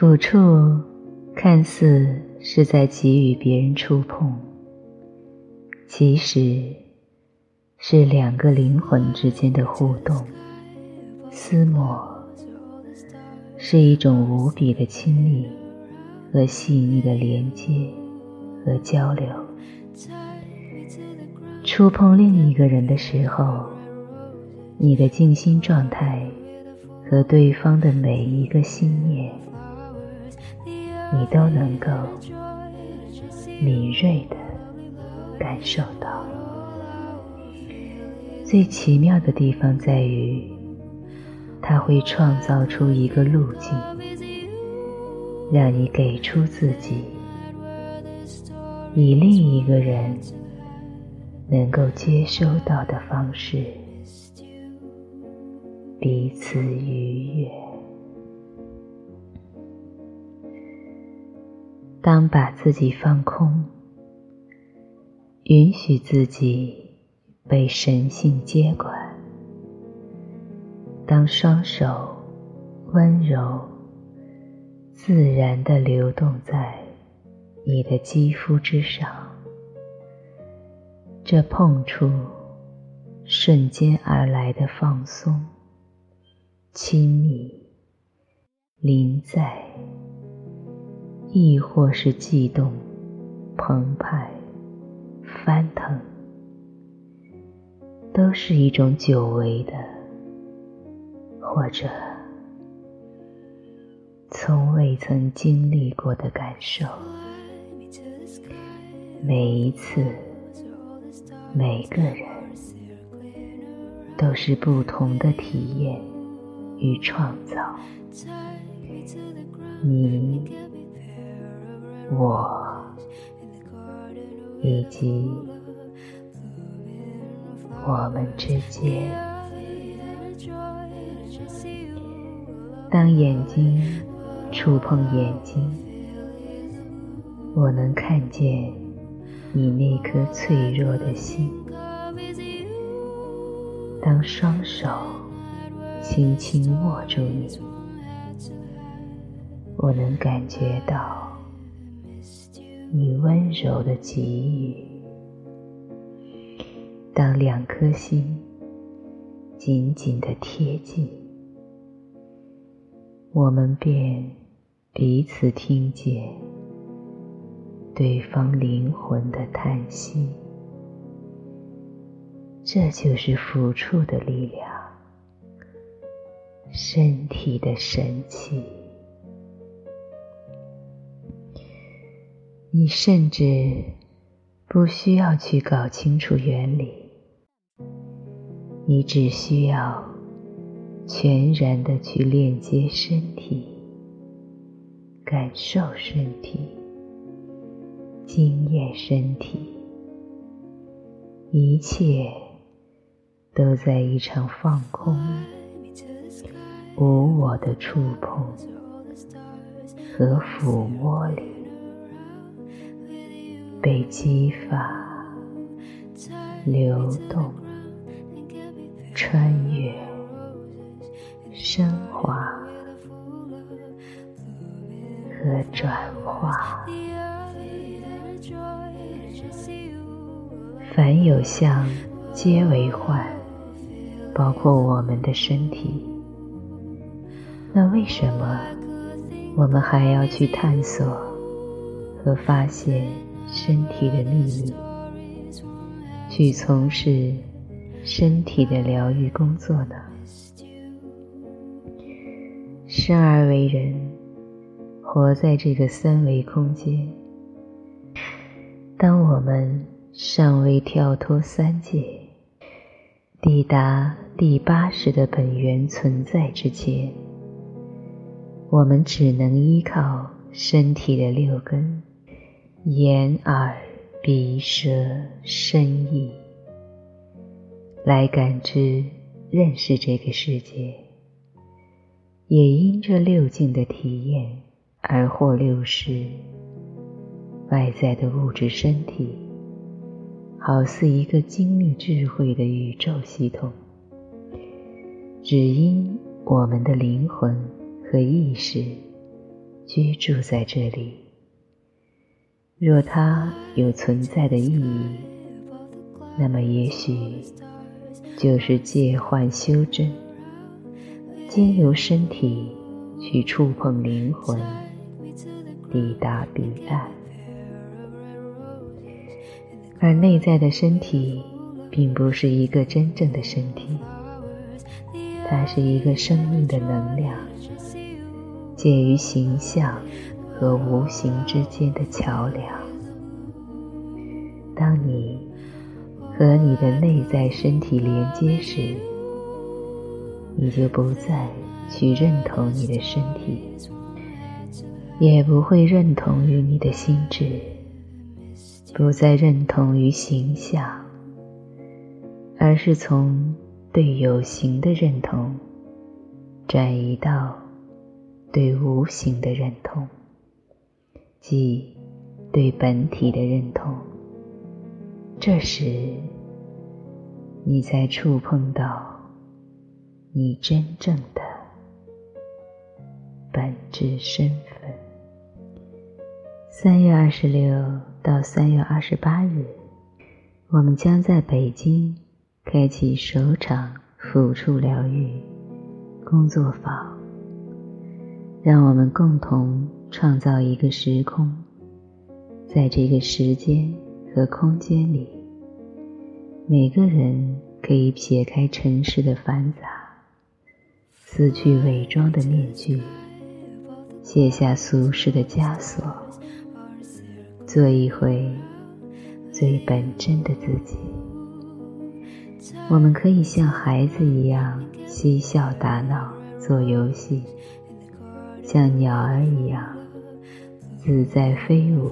抚触看似是在给予别人触碰，其实是两个灵魂之间的互动。思磨是一种无比的亲密和细腻的连接和交流。触碰另一个人的时候，你的静心状态和对方的每一个心念。你都能够敏锐的感受到。最奇妙的地方在于，它会创造出一个路径，让你给出自己，以另一个人能够接收到的方式，彼此愉悦。当把自己放空，允许自己被神性接管；当双手温柔、自然地流动在你的肌肤之上，这碰触瞬间而来的放松、亲密、临在。亦或是悸动、澎湃、翻腾，都是一种久违的，或者从未曾经历过的感受。每一次，每个人，都是不同的体验与创造。你。我以及我们之间，当眼睛触碰眼睛，我能看见你那颗脆弱的心；当双手轻轻握住你，我能感觉到。你温柔的给予，当两颗心紧紧的贴近，我们便彼此听见对方灵魂的叹息。这就是抚触的力量，身体的神奇。你甚至不需要去搞清楚原理，你只需要全然的去链接身体，感受身体，经验身体，一切都在一场放空、无我的触碰和抚摸里。被激发、流动、穿越、升华和转化。凡有相，皆为幻，包括我们的身体。那为什么我们还要去探索和发现？身体的秘密，去从事身体的疗愈工作呢？生而为人，活在这个三维空间。当我们尚未跳脱三界，抵达第八识的本源存在之前，我们只能依靠身体的六根。眼、耳、鼻、舌、身、意，来感知、认识这个世界，也因这六境的体验而获六识。外在的物质身体，好似一个精密智慧的宇宙系统，只因我们的灵魂和意识居住在这里。若它有存在的意义，那么也许就是借幻修真，经由身体去触碰灵魂，抵达彼岸。而内在的身体，并不是一个真正的身体，它是一个生命的能量，介于形象和无形之间的桥梁。当你和你的内在身体连接时，你就不再去认同你的身体，也不会认同于你的心智。不再认同于形象，而是从对有形的认同转移到对无形的认同，即对本体的认同。这时，你才触碰到你真正的本质身份。三月二十六。到三月二十八日，我们将在北京开启首场抚触疗愈工作坊。让我们共同创造一个时空，在这个时间和空间里，每个人可以撇开尘世的繁杂，撕去伪装的面具，卸下俗世的枷锁。做一回最本真的自己。我们可以像孩子一样嬉笑打闹、做游戏，像鸟儿一样自在飞舞、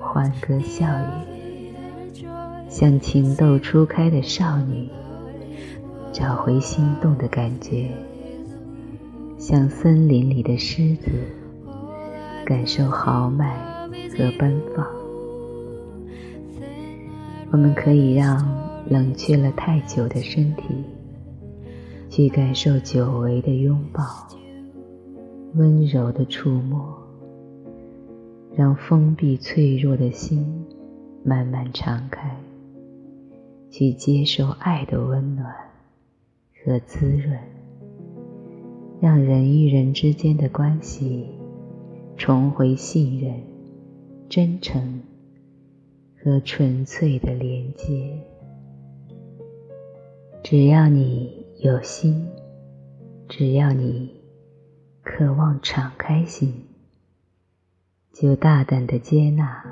欢歌笑语，像情窦初开的少女找回心动的感觉，像森林里的狮子感受豪迈。和奔放，我们可以让冷却了太久的身体去感受久违的拥抱、温柔的触摸，让封闭脆弱的心慢慢敞开，去接受爱的温暖和滋润，让人与人之间的关系重回信任。真诚和纯粹的连接，只要你有心，只要你渴望敞开心，就大胆的接纳，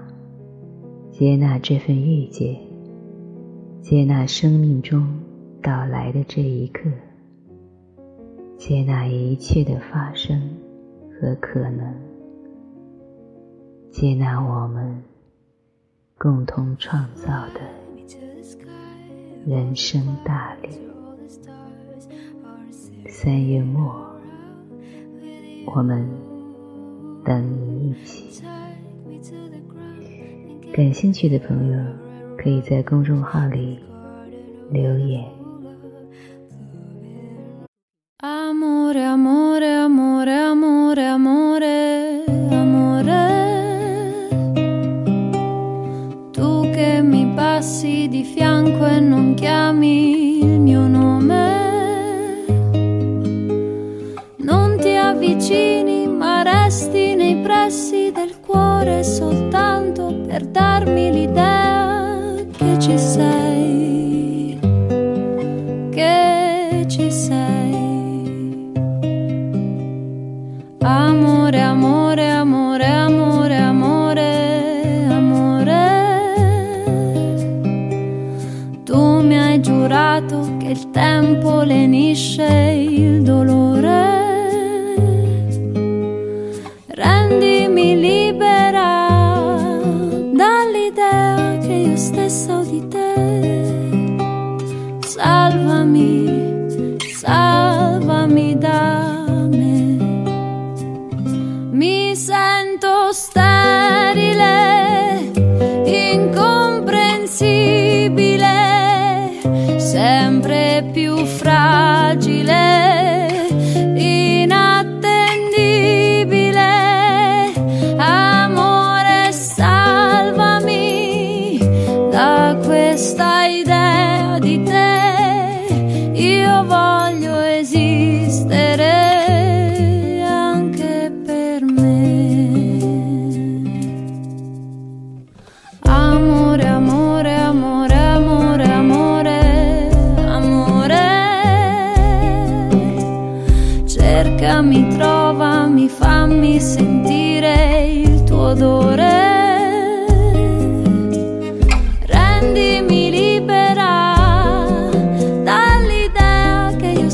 接纳这份遇见，接纳生命中到来的这一刻，接纳一切的发生和可能。接纳我们共同创造的人生大礼。三月末，我们等你一起。感兴趣的朋友，可以在公众号里留言。darmi l'idea che ci sei, che ci sei. più fragile.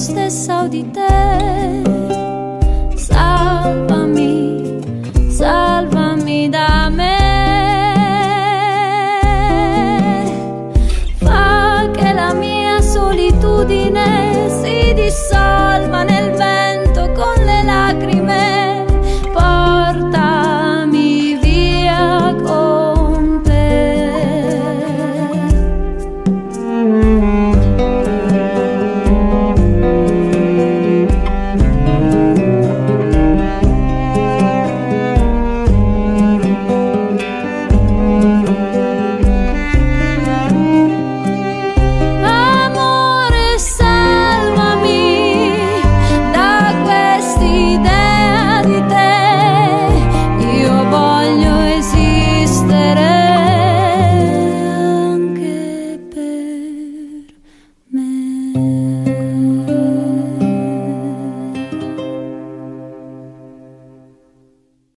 de auditaire.